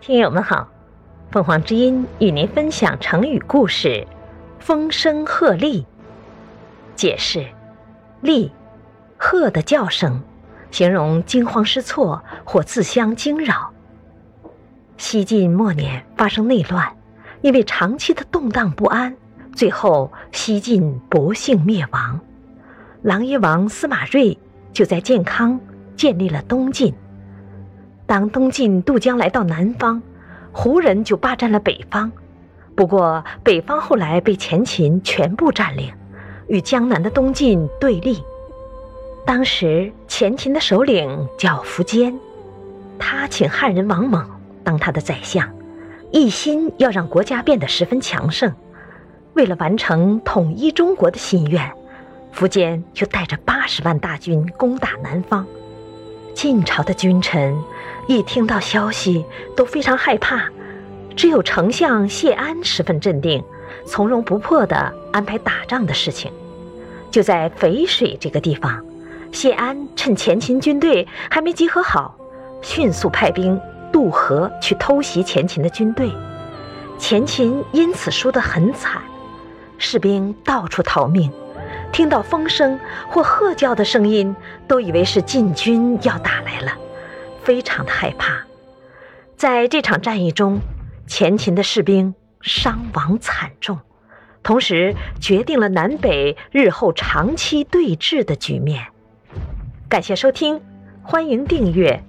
听友们好，凤凰之音与您分享成语故事“风声鹤唳”。解释：唳，鹤的叫声，形容惊慌失措或自相惊扰。西晋末年发生内乱，因为长期的动荡不安，最后西晋不幸灭亡。琅琊王司马睿就在建康建立了东晋。当东晋渡江来到南方，胡人就霸占了北方。不过，北方后来被前秦全部占领，与江南的东晋对立。当时前秦的首领叫苻坚，他请汉人王猛当他的宰相，一心要让国家变得十分强盛。为了完成统一中国的心愿，苻坚就带着八十万大军攻打南方。晋朝的君臣一听到消息都非常害怕，只有丞相谢安十分镇定，从容不迫地安排打仗的事情。就在淝水这个地方，谢安趁前秦军队还没集合好，迅速派兵渡河去偷袭前秦的军队。前秦因此输得很惨，士兵到处逃命。听到风声或鹤叫的声音，都以为是晋军要打来了，非常的害怕。在这场战役中，前秦的士兵伤亡惨重，同时决定了南北日后长期对峙的局面。感谢收听，欢迎订阅。